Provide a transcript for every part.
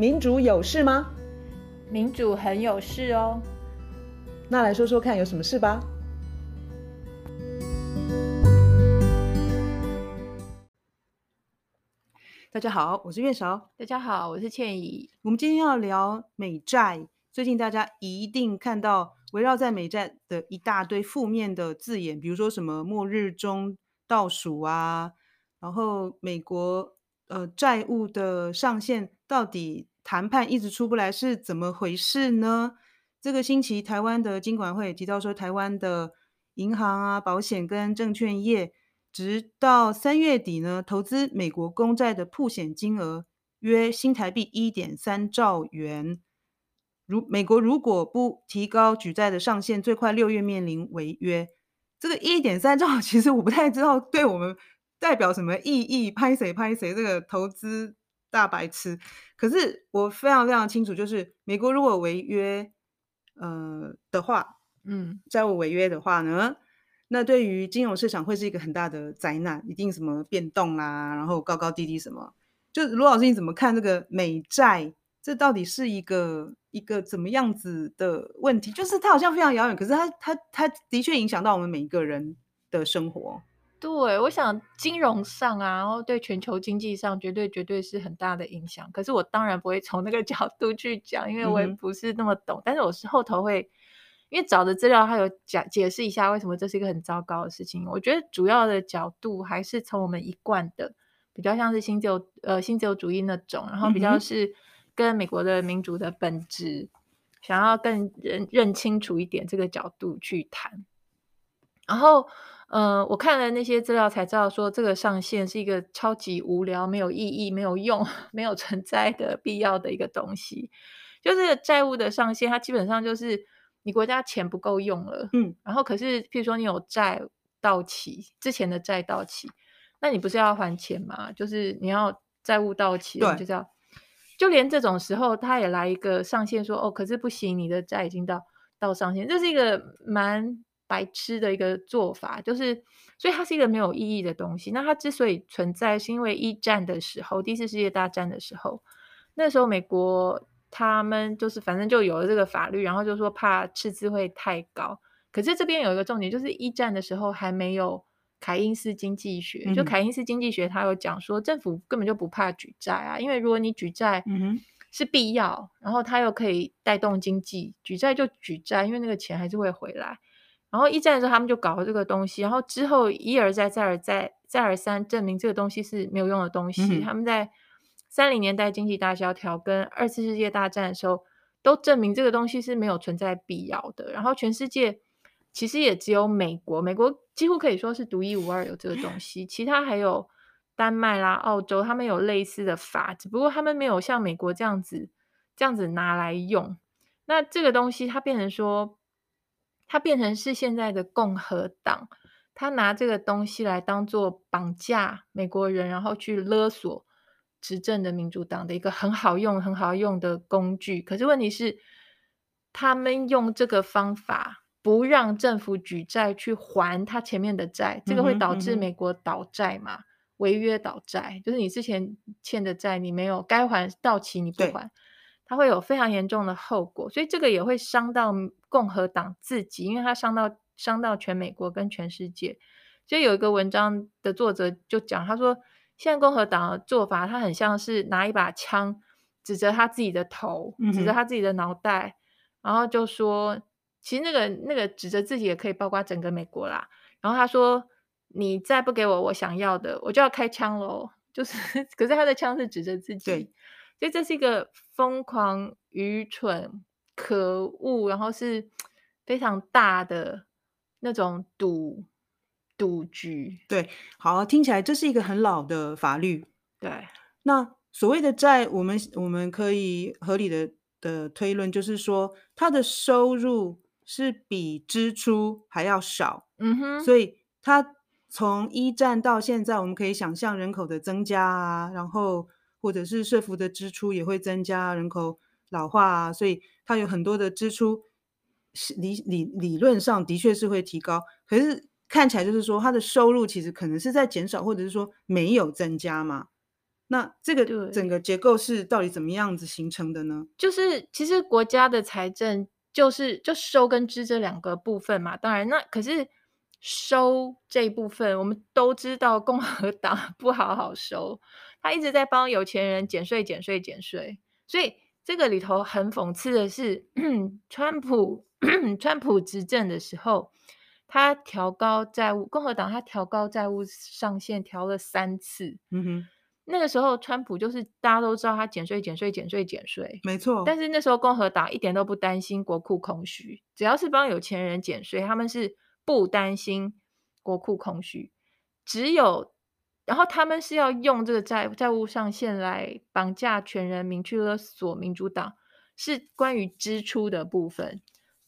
民主有事吗？民主很有事哦。那来说说看，有什么事吧？大家好，我是月韶。大家好，我是倩怡。我们今天要聊美债。最近大家一定看到围绕在美债的一大堆负面的字眼，比如说什么末日中倒数啊，然后美国呃债务的上限到底谈判一直出不来，是怎么回事呢？这个星期台湾的金管会提到说，台湾的银行啊、保险跟证券业。直到三月底呢，投资美国公债的曝险金额约新台币一点三兆元。如美国如果不提高举债的上限，最快六月面临违约。这个一点三兆，其实我不太知道对我们代表什么意义。拍谁拍谁，这个投资大白痴。可是我非常非常清楚，就是美国如果违约，呃的话，嗯，债务违约的话呢？那对于金融市场会是一个很大的灾难，一定什么变动啦、啊，然后高高低低什么。就卢老师你怎么看这个美债？这到底是一个一个怎么样子的问题？就是它好像非常遥远，可是它它它的确影响到我们每一个人的生活。对，我想金融上啊，然后对全球经济上绝对绝对是很大的影响。可是我当然不会从那个 角度去讲，因为我也不是那么懂。嗯、但是我是后头会。因为找的资料，他有讲解释一下为什么这是一个很糟糕的事情。我觉得主要的角度还是从我们一贯的比较像是新自由呃新自由主义那种，然后比较是跟美国的民主的本质、嗯、想要更认认清楚一点这个角度去谈。然后呃，我看了那些资料才知道说这个上限是一个超级无聊、没有意义、没有用、没有存在的必要的一个东西。就这个债务的上限，它基本上就是。你国家钱不够用了，嗯，然后可是，譬如说你有债到期，之前的债到期，那你不是要还钱吗？就是你要债务到期，对，就是要，就连这种时候，他也来一个上限说，说哦，可是不行，你的债已经到到上限，这是一个蛮白痴的一个做法，就是，所以它是一个没有意义的东西。那它之所以存在，是因为一战的时候，第一次世界大战的时候，那时候美国。他们就是反正就有了这个法律，然后就说怕赤字会太高。可是这边有一个重点，就是一战的时候还没有凯因斯经济学。嗯、就凯因斯经济学，他有讲说政府根本就不怕举债啊，因为如果你举债是必要，然后他又可以带动经济，举债就举债，因为那个钱还是会回来。然后一战的时候他们就搞了这个东西，然后之后一而再再而再再而三证明这个东西是没有用的东西。嗯、他们在三零年代经济大萧条跟二次世界大战的时候，都证明这个东西是没有存在必要的。然后全世界其实也只有美国，美国几乎可以说是独一无二有这个东西。其他还有丹麦啦、澳洲，他们有类似的法，只不过他们没有像美国这样子这样子拿来用。那这个东西它变成说，它变成是现在的共和党，他拿这个东西来当做绑架美国人，然后去勒索。执政的民主党的一个很好用、很好用的工具，可是问题是，他们用这个方法不让政府举债去还他前面的债，这个会导致美国倒债嘛？违约倒债，就是你之前欠的债你没有该还到期你不还，它会有非常严重的后果，所以这个也会伤到共和党自己，因为它伤到伤到全美国跟全世界。所以有一个文章的作者就讲，他说。现在共和党的做法，他很像是拿一把枪指着他自己的头，指着他自己的脑袋，嗯、然后就说：“其实那个那个指着自己也可以包括整个美国啦。”然后他说：“你再不给我我想要的，我就要开枪喽。”就是，可是他的枪是指着自己，对，所以这是一个疯狂、愚蠢、可恶，然后是非常大的那种赌。赌局对，好，听起来这是一个很老的法律。对，那所谓的债，我们我们可以合理的的推论，就是说它的收入是比支出还要少。嗯哼，所以它从一战到现在，我们可以想象人口的增加啊，然后或者是社服的支出也会增加，人口老化啊，所以它有很多的支出是理理理论上的确是会提高，可是。看起来就是说，它的收入其实可能是在减少，或者是说没有增加嘛。那这个整个结构是到底怎么样子形成的呢？就是其实国家的财政就是就收跟支这两个部分嘛。当然，那可是收这一部分，我们都知道共和党 不好好收，他一直在帮有钱人减税、减税、减税。所以这个里头很讽刺的是，川普川普执政的时候，他调高债务，共和党他调高债务上限调了三次。嗯哼。那个时候，川普就是大家都知道他减税、减税、减税、减税，没错。但是那时候共和党一点都不担心国库空虚，只要是帮有钱人减税，他们是不担心国库空虚。只有，然后他们是要用这个债债务上限来绑架全人民，去勒索民主党，是关于支出的部分。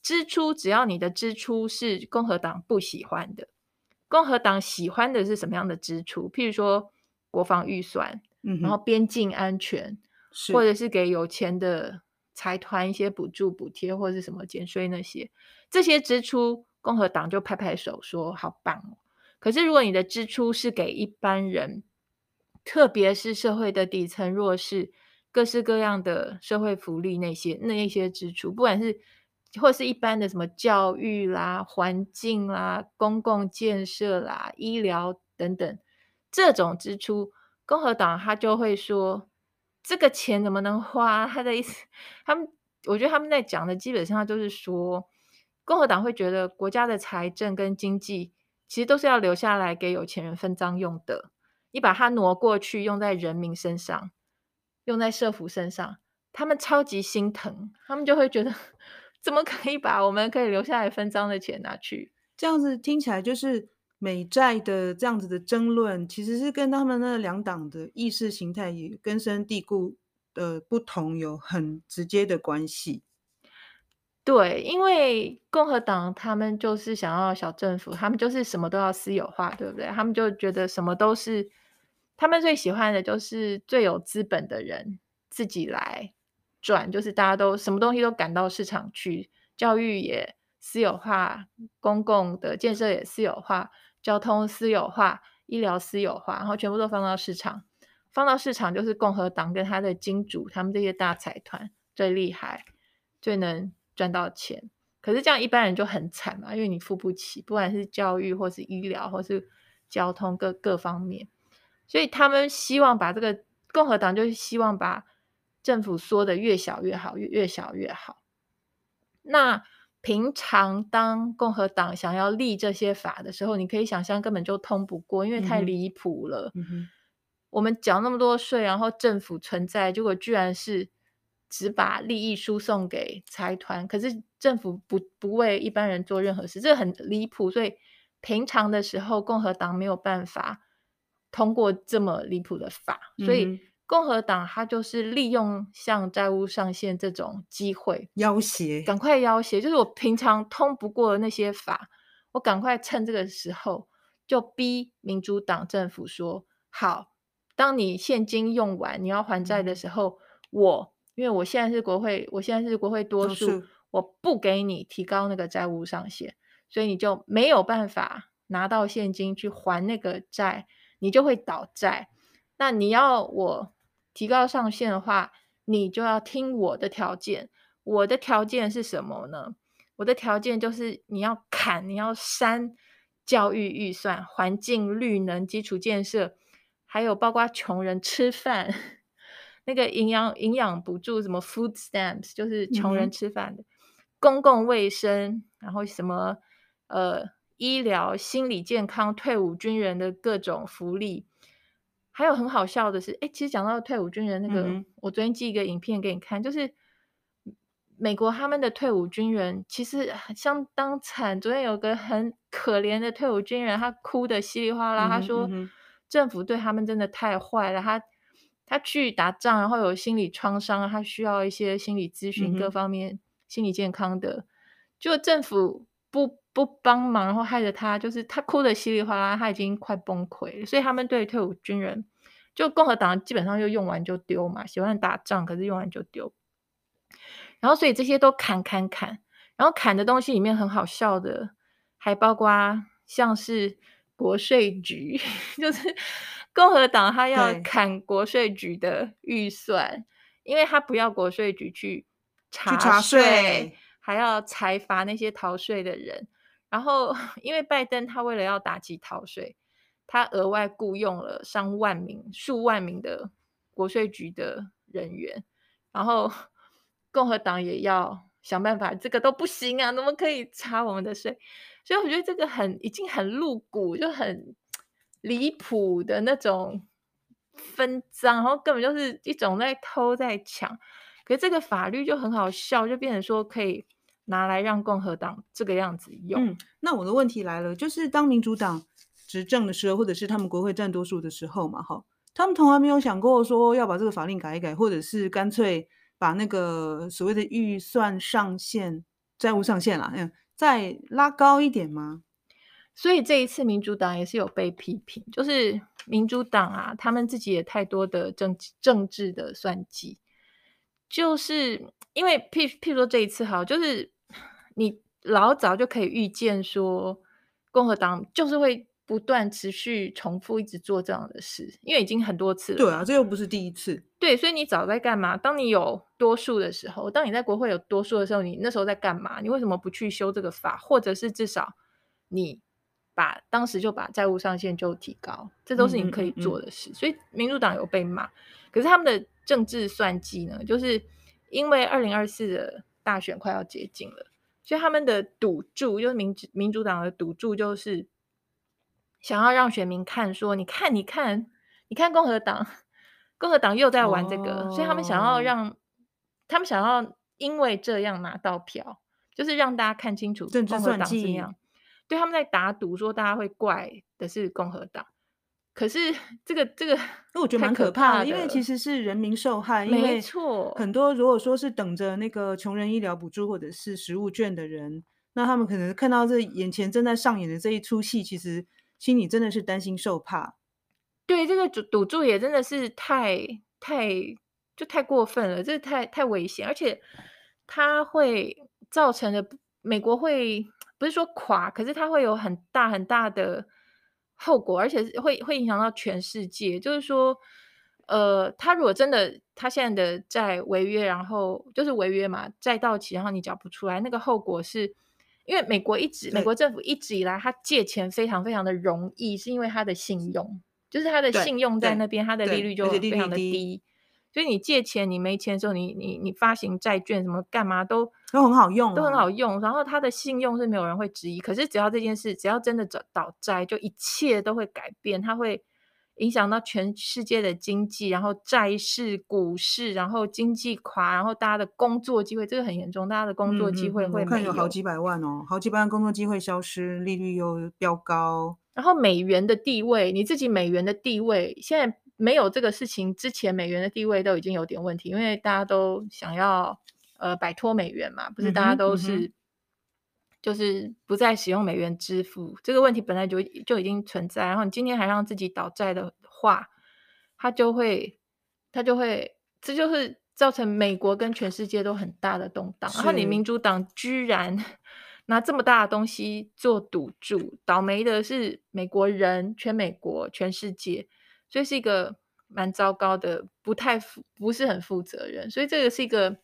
支出只要你的支出是共和党不喜欢的，共和党喜欢的是什么样的支出？譬如说。国防预算，嗯，然后边境安全，或者是给有钱的财团一些补助、补贴，或者是什么减税那些，这些支出，共和党就拍拍手说好棒哦。可是如果你的支出是给一般人，特别是社会的底层弱势，各式各样的社会福利那些那一些支出，不管是或是一般的什么教育啦、环境啦、公共建设啦、医疗等等。这种支出，共和党他就会说，这个钱怎么能花？他的意思，他们我觉得他们在讲的基本上就是说，共和党会觉得国家的财政跟经济其实都是要留下来给有钱人分赃用的。你把它挪过去用在人民身上，用在社福身上，他们超级心疼，他们就会觉得，怎么可以把我们可以留下来分赃的钱拿去？这样子听起来就是。美债的这样子的争论，其实是跟他们那两党的意识形态也根深蒂固的不同有很直接的关系。对，因为共和党他们就是想要小政府，他们就是什么都要私有化，对不对？他们就觉得什么都是他们最喜欢的，就是最有资本的人自己来转，就是大家都什么东西都赶到市场去，教育也私有化，公共的建设也私有化。交通私有化，医疗私有化，然后全部都放到市场，放到市场就是共和党跟他的金主，他们这些大财团最厉害，最能赚到钱。可是这样一般人就很惨嘛，因为你付不起，不管是教育或是医疗或是交通各各方面，所以他们希望把这个共和党就是希望把政府缩得越小越好，越越小越好。那。平常当共和党想要立这些法的时候，你可以想象根本就通不过，因为太离谱了。我们缴那么多税，然后政府存在，结果居然是只把利益输送给财团，可是政府不不为一般人做任何事，这很离谱。所以平常的时候，共和党没有办法通过这么离谱的法，所以。嗯共和党他就是利用像债务上限这种机会要挟，赶快要挟，就是我平常通不过的那些法，我赶快趁这个时候就逼民主党政府说好，当你现金用完你要还债的时候，嗯、我因为我现在是国会，我现在是国会多数，我不给你提高那个债务上限，所以你就没有办法拿到现金去还那个债，你就会倒债。那你要我。提高上限的话，你就要听我的条件。我的条件是什么呢？我的条件就是你要砍，你要删教育预算、环境、绿能、基础建设，还有包括穷人吃饭那个营养营养补助，什么 food stamps，就是穷人吃饭的、嗯、公共卫生，然后什么呃医疗、心理健康、退伍军人的各种福利。还有很好笑的是，哎，其实讲到退伍军人那个，嗯、我昨天寄一个影片给你看，就是美国他们的退伍军人其实相当惨。昨天有个很可怜的退伍军人，他哭得稀里哗啦，嗯、他说、嗯、政府对他们真的太坏了。他他去打仗，然后有心理创伤，他需要一些心理咨询，各方面、嗯、心理健康的，就政府不。不帮忙，然后害得他就是他哭的稀里哗啦，他已经快崩溃了。所以他们对退伍军人，就共和党基本上就用完就丢嘛，喜欢打仗，可是用完就丢。然后所以这些都砍砍砍，然后砍的东西里面很好笑的，还包括像是国税局，就是共和党他要砍国税局的预算，因为他不要国税局去查税，还要裁罚那些逃税的人。然后，因为拜登他为了要打击逃税，他额外雇佣了上万名、数万名的国税局的人员。然后，共和党也要想办法，这个都不行啊，怎么可以查我们的税？所以我觉得这个很已经很露骨，就很离谱的那种分赃，然后根本就是一种在偷在抢。可是这个法律就很好笑，就变成说可以拿来让共和党这个样子用。嗯，那我的问题来了，就是当民主党执政的时候，或者是他们国会占多数的时候嘛，哈，他们从来没有想过说要把这个法令改一改，或者是干脆把那个所谓的预算上限、债务上限啦，嗯。再拉高一点吗？所以这一次民主党也是有被批评，就是民主党啊，他们自己也太多的政政治的算计，就是因为譬譬如说这一次哈，就是 你老早就可以预见说，共和党就是会。不断持续重复一直做这样的事，因为已经很多次了。对啊，这又不是第一次。对，所以你早在干嘛？当你有多数的时候，当你在国会有多数的时候，你那时候在干嘛？你为什么不去修这个法，或者是至少你把当时就把债务上限就提高？这都是你可以做的事。嗯嗯嗯。所以民主党有被骂，可是他们的政治算计呢，就是因为二零二四的大选快要接近了，所以他们的赌注，就是民民主党的赌注就是。想要让选民看，说你看，你看，你看，共和党，共和党又在玩这个，哦、所以他们想要让，他们想要因为这样拿到票，就是让大家看清楚共和党这样。对，他们在打赌，说大家会怪的是共和党。可是这个这个，那我觉 得蛮可怕的，因为其实是人民受害。没错，很多如果说是等着那个穷人医疗补助或者是食物券的人，那他们可能看到这眼前正在上演的这一出戏，其实。心里真的是担心受怕，对这个赌赌注也真的是太太就太过分了，这太太危险，而且它会造成的美国会不是说垮，可是它会有很大很大的后果，而且会会影响到全世界。就是说，呃，他如果真的他现在的债违约，然后就是违约嘛，债到期，然后你缴不出来，那个后果是。因为美国一直，美国政府一直以来，他借钱非常非常的容易，是因为他的信用，就是他的信用在那边，他的利率就非常的低。所以你借钱，你没钱的时候，你你你发行债券什么干嘛都都很好用，都很好用。然后他的信用是没有人会质疑。可是只要这件事，只要真的找倒债，就一切都会改变，它会。影响到全世界的经济，然后债市、股市，然后经济垮，然后大家的工作机会，这个很严重，大家的工作机会会。嗯嗯，我看有好几百万哦，好几百万工作机会消失，利率又飙高，然后美元的地位，你自己美元的地位，现在没有这个事情之前，美元的地位都已经有点问题，因为大家都想要呃摆脱美元嘛，不是大家都是。嗯就是不再使用美元支付这个问题本来就就已经存在，然后你今天还让自己倒债的话，它就会，它就会，这就是造成美国跟全世界都很大的动荡。然后你民主党居然 拿这么大的东西做赌注，倒霉的是美国人，全美国，全世界，所以是一个蛮糟糕的，不太负，不是很负责任，所以这个是一个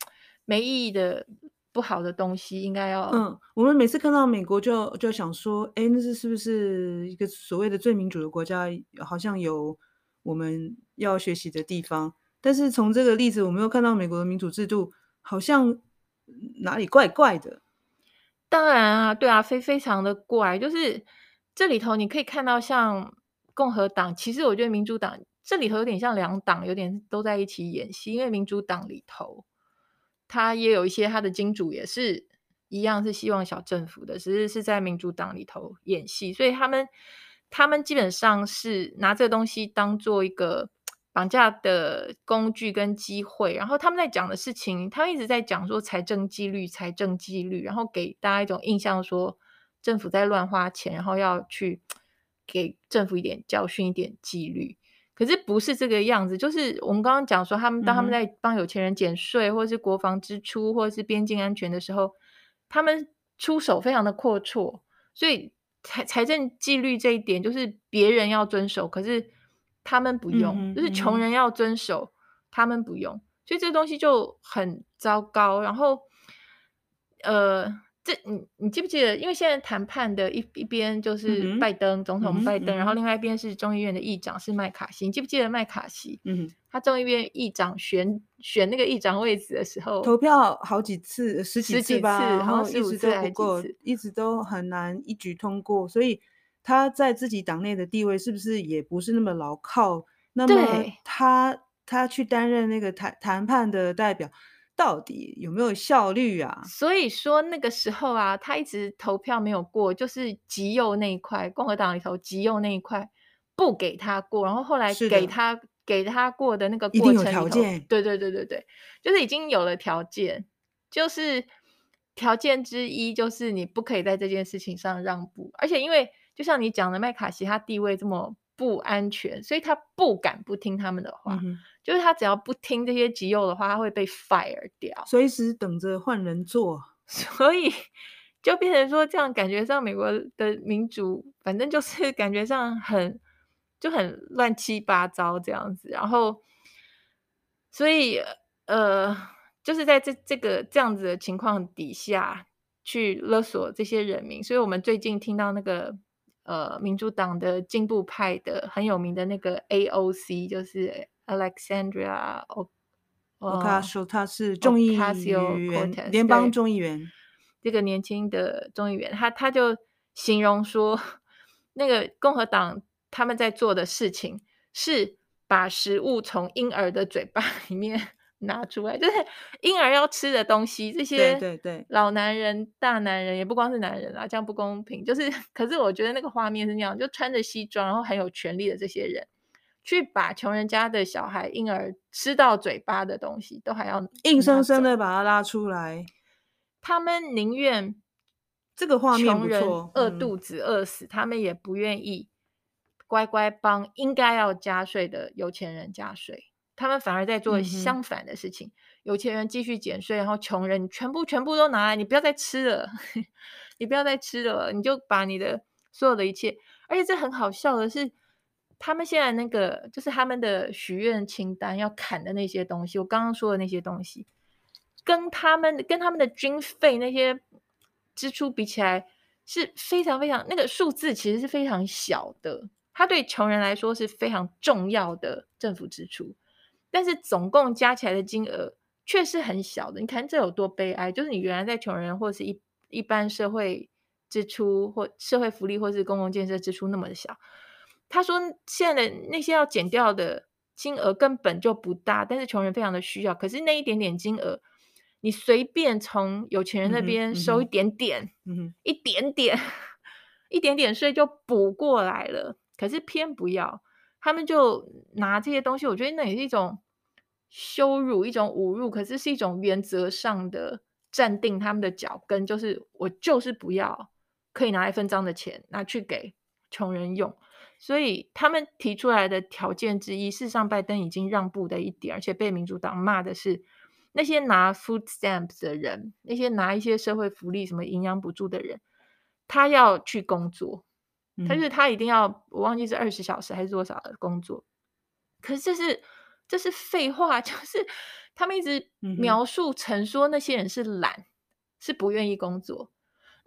没意义的。不好的东西应该要嗯，我们每次看到美国就就想说，哎，那是是不是一个所谓的最民主的国家？好像有我们要学习的地方。但是从这个例子，我们又看到美国的民主制度好像哪里怪怪的。当然啊，对啊，非非常的怪。就是这里头你可以看到，像共和党，其实我觉得民主党这里头有点像两党，有点都在一起演戏，因为民主党里头。他也有一些他的金主也是一样，是希望小政府的，只是是在民主党里头演戏，所以他们他们基本上是拿这个东西当做一个绑架的工具跟机会，然后他们在讲的事情，他们一直在讲说财政纪律，财政纪律，然后给大家一种印象说政府在乱花钱，然后要去给政府一点教训，一点纪律。可是不是这个样子，就是我们刚刚讲说，他们当他们在帮有钱人减税，或者是国防支出，或者是边境安全的时候，他们出手非常的阔绰，所以财财政纪律这一点就是别人要遵守，可是他们不用，嗯、就是穷人要遵守，嗯、他们不用，所以这个东西就很糟糕。然后，呃。这你你记不记得？因为现在谈判的一一边就是拜登、嗯、总统拜登，嗯、然后另外一边是众议院的议长是麦卡锡。你记不记得麦卡锡？嗯，他众议院议长选选那个议长位置的时候，投票好几次，十几次吧，十几次然后一直都不过，一直都很难一举通过。所以他在自己党内的地位是不是也不是那么牢靠？那么他他去担任那个谈谈判的代表。到底有没有效率啊？所以说那个时候啊，他一直投票没有过，就是极右那一块，共和党里头极右那一块不给他过，然后后来给他给他过的那个过程，条件。对对对对对，就是已经有了条件，就是条件之一就是你不可以在这件事情上让步，而且因为就像你讲的，麦卡锡他地位这么不安全，所以他不敢不听他们的话。嗯就是他只要不听这些极右的话，他会被 fire 掉，随时等着换人做。所以就变成说，这样感觉上美国的民主，反正就是感觉上很就很乱七八糟这样子。然后，所以呃，就是在这这个这样子的情况底下去勒索这些人民。所以我们最近听到那个呃，民主党的进步派的很有名的那个 AOC，就是。Alexandria Ocasio，他是众议员，联邦众议员。这个年轻的众议员，他他就形容说，那个共和党他们在做的事情是把食物从婴儿的嘴巴里面 拿出来，就是婴儿要吃的东西。这些对对老男人、大男人也不光是男人啊，这样不公平。就是，可是我觉得那个画面是那样，就穿着西装，然后很有权力的这些人。去把穷人家的小孩婴儿吃到嘴巴的东西，都还要硬生生的把它拉出来。他们宁愿这个画面穷人饿肚子饿死，嗯、他们也不愿意乖乖帮应该要加税的有钱人加税。他们反而在做相反的事情，嗯、有钱人继续减税，然后穷人你全部全部都拿来，你不要再吃了，你不要再吃了，你就把你的所有的一切。而且这很好笑的是。他们现在那个就是他们的许愿清单要砍的那些东西，我刚刚说的那些东西，跟他们跟他们的军费那些支出比起来，是非常非常那个数字其实是非常小的。它对穷人来说是非常重要的政府支出，但是总共加起来的金额却是很小的。你看这有多悲哀？就是你原来在穷人或是一一般社会支出或社会福利或是公共建设支出那么的小。他说：“现在的那些要减掉的金额根本就不大，但是穷人非常的需要。可是那一点点金额，你随便从有钱人那边收一点点，一点点，一点点税就补过来了。可是偏不要，他们就拿这些东西。我觉得那也是一种羞辱，一种侮辱。可是是一种原则上的站定他们的脚跟，就是我就是不要，可以拿一分脏的钱拿去给穷人用。”所以他们提出来的条件之一，事实上拜登已经让步的一点，而且被民主党骂的是那些拿 food stamps 的人，那些拿一些社会福利、什么营养补助的人，他要去工作，他就是他一定要，我忘记是二十小时还是多少的工作。可是这是这是废话，就是他们一直描述成说那些人是懒，是不愿意工作。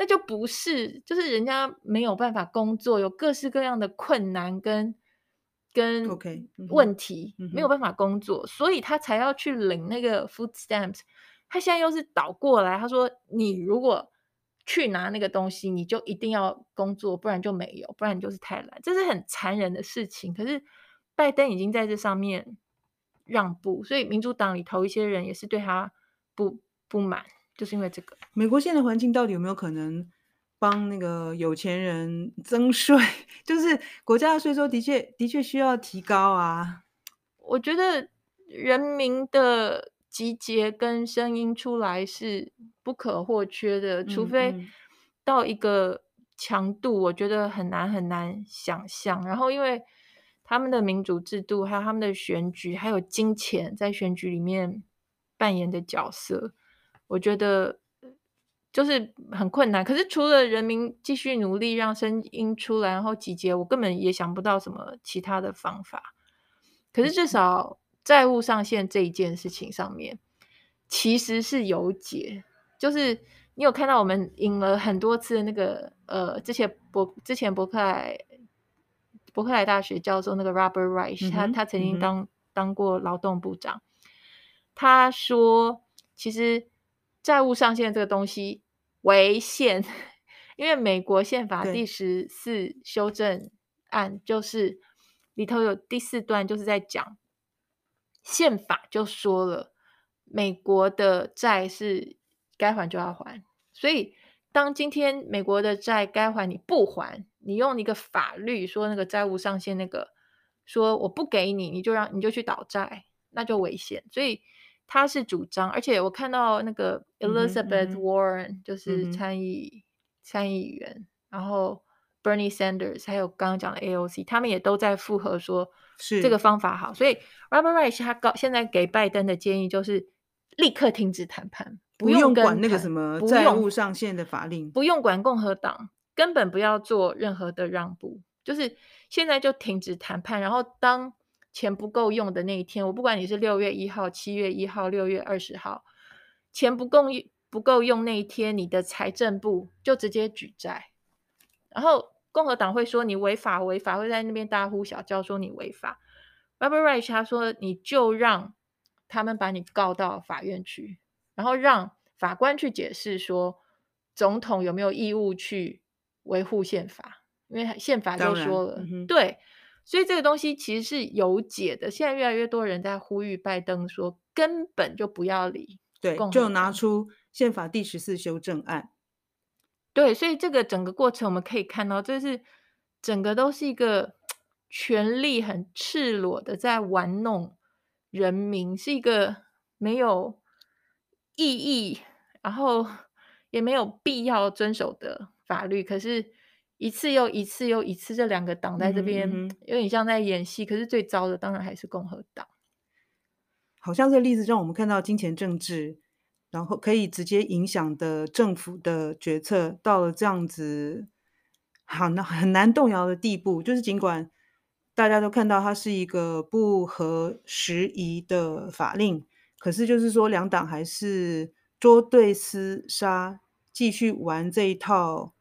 那就不是，就是人家没有办法工作，有各式各样的困难跟跟问题，okay. mm -hmm. 没有办法工作，所以他才要去领那个 food stamps。他现在又是倒过来，他说你如果去拿那个东西，你就一定要工作，不然就没有，不然你就是太懒，这是很残忍的事情。可是拜登已经在这上面让步，所以民主党里头一些人也是对他不不满。就是因为这个，美国现在的环境到底有没有可能帮那个有钱人增税？就是国家的税收的确的确需要提高啊。我觉得人民的集结跟声音出来是不可或缺的，除非到一个强度，我觉得很难很难想象。然后因为他们的民主制度，还有他们的选举，还有金钱在选举里面扮演的角色。我觉得就是很困难，可是除了人民继续努力让声音出来，然后集结，我根本也想不到什么其他的方法。可是至少债务上限这一件事情上面，其实是有解。就是你有看到我们引了很多次的那个呃，之前伯之前伯克莱伯克莱大学教授那个 Robert Reich，他他曾经当当过劳动部长，他说其实债务上限这个东西违宪，因为美国宪法第十四修正案就是里头有第四段就是在讲宪法就说了，美国的债是。该还就要还，所以当今天美国的债该还你不还，你用一个法律说那个债务上限那个说我不给你，你就让你就去倒债，那就危险。所以他是主张，而且我看到那个 Elizabeth Warren、嗯、就是参议、嗯、参议员，然后 Bernie Sanders 还有刚刚讲的 AOC，他们也都在附和说是这个方法好。所以 Robert Reich 他告现在给拜登的建议就是立刻停止谈判。不用管那个什么债务上限的法令，不用管共和党，根本不要做任何的让步，就是现在就停止谈判。然后当钱不够用的那一天，我不管你是六月一号、七月一号、六月二十号，钱不够不够用那一天，你的财政部就直接举债。然后共和党会说你违法违法，会在那边大呼小叫说你违法。Robert Reich 他说你就让他们把你告到法院去。然后让法官去解释说，总统有没有义务去维护宪法？因为宪法就说了，嗯、对，所以这个东西其实是有解的。现在越来越多人在呼吁拜登说，根本就不要理，对，就拿出宪法第十四修正案。对，所以这个整个过程我们可以看到，这是整个都是一个 权力很赤裸的在玩弄人民，是一个没有。意义，然后 也没有必要遵守的法律，可是一次又一次又一次，这两个党在这边、嗯、有点像在演戏。可是最糟的当然还是共和党。好像这个例子让我们看到金钱政治，然后可以直接影响的政府的决策，到了这样子好难很难动摇的地步。就是尽管大家都看到它是一个不合时宜的法令。可是，就是说，两党还是捉对厮杀，继续玩这一套，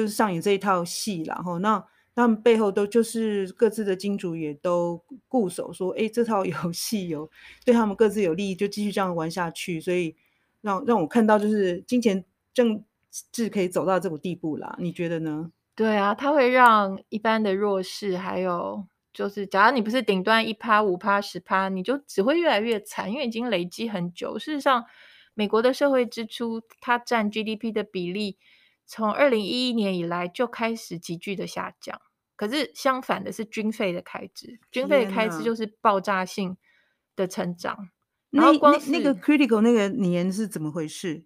就是上演这一套戏。然后，那他们背后都就是各自的金主也都固守，说：“哎，这套游戏有对他们各自有利益，就继续这样玩下去。”所以让，让我看到，就是金钱政治可以走到这种地步啦。你觉得呢？对啊，它会让一般的弱势还有。就是，假如你不是顶端一趴、五趴、十趴，你就只会越来越惨，因为已经累积很久。事实上，美国的社会支出它占 GDP 的比例，从二零一一年以来就开始急剧的下降。可是相反的是军费的开支，军费的开支就是爆炸性的成长。然后光那，个 critical 那个年是怎么回事？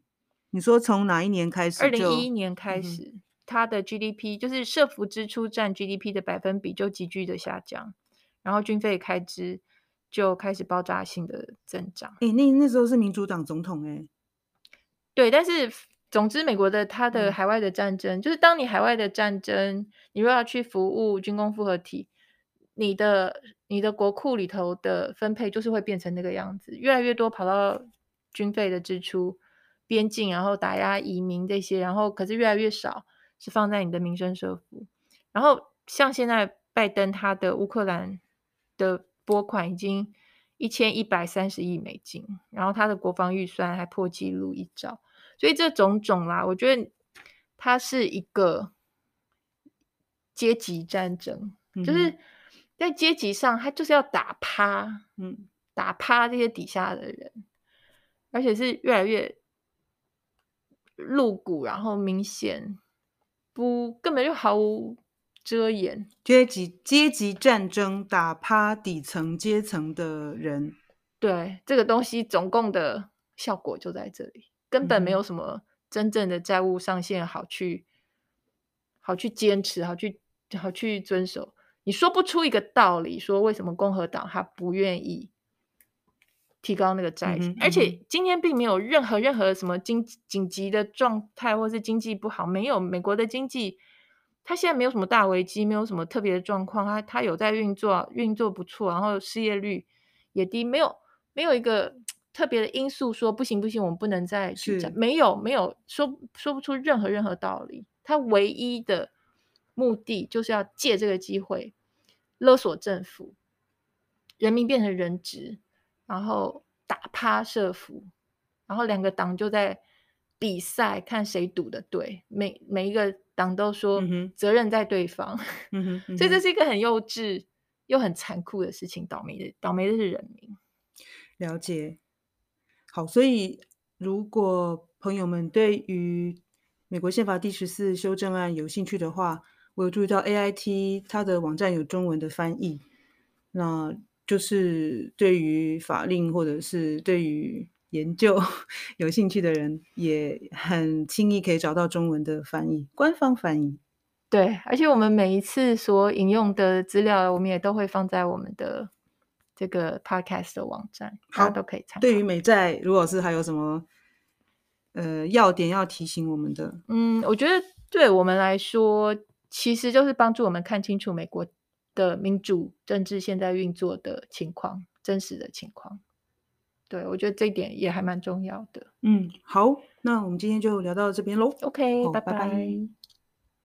你说从哪一年开始？二零一一年开始。嗯它的 GDP 就是社福支出占 GDP 的百分比就急剧的下降，然后军费开支就开始爆炸性的增长。哎、欸，那那时候是民主党总统哎、欸，对，但是总之美国的它的海外的战争，嗯、就是当你海外的战争，你若要去服务军工复合体，你的你的国库里头的分配就是会变成那个样子，越来越多跑到军费的支出、边境，然后打压移民这些，然后可是越来越少。是放在你的民生社福，然后像现在拜登他的乌克兰的拨款已经一千一百三十亿美金，然后他的国防预算还破纪录一兆，所以这种种啦，我觉得它是一个阶级战争，嗯、就是在阶级上，他就是要打趴，嗯，打趴这些底下的人，而且是越来越露骨，然后明显。不，根本就毫无遮掩。阶级阶级战争打趴底层阶层的人，对这个东西总共的效果就在这里，根本没有什么真正的债务上限好去、嗯、好去坚持，好去好去遵守。你说不出一个道理，说为什么共和党他不愿意。提高那个债而且今天并没有任何任何什么经紧急的状态，或是经济不好，没有。美国的经济它现在没有什么大危机，没有什么特别的状况，它它有在运作，运作不错，然后失业率也低，没有没有一个特别的因素说不行不行，我们不能再去讲，没有没有说说不出任何任何道理。他唯一的目的就是要借这个机会勒索政府，人民变成人质，然后打趴社服，然后两个党就在比赛，看谁赌的对，每每一个党都说责任在对方，嗯嗯、所以这是一个很幼稚又很残酷的事情。倒霉的倒霉的是人民。了解。好，所以如果朋友们对于美国宪法第十四修正案有兴趣的话，我有注意到 AIT 它的网站有中文的翻译，那就是对于法令或者是对于研究 有兴趣的人，也很轻易可以找到中文的翻译，官方翻译。对，而且我们每一次所引用的资料，我们也都会放在我们的这个 podcast 的网站，大家都可以参考。对于美债，如果是还有什么呃要点要提醒我们的？嗯，我觉得对我们来说，其实就是帮助我们看清楚美国的民主政治现在运作的情况，真实的情况。对，我觉得这一点也还蛮重要的。嗯，好，那我们今天就聊到这边喽。OK，哦，拜拜。拜拜。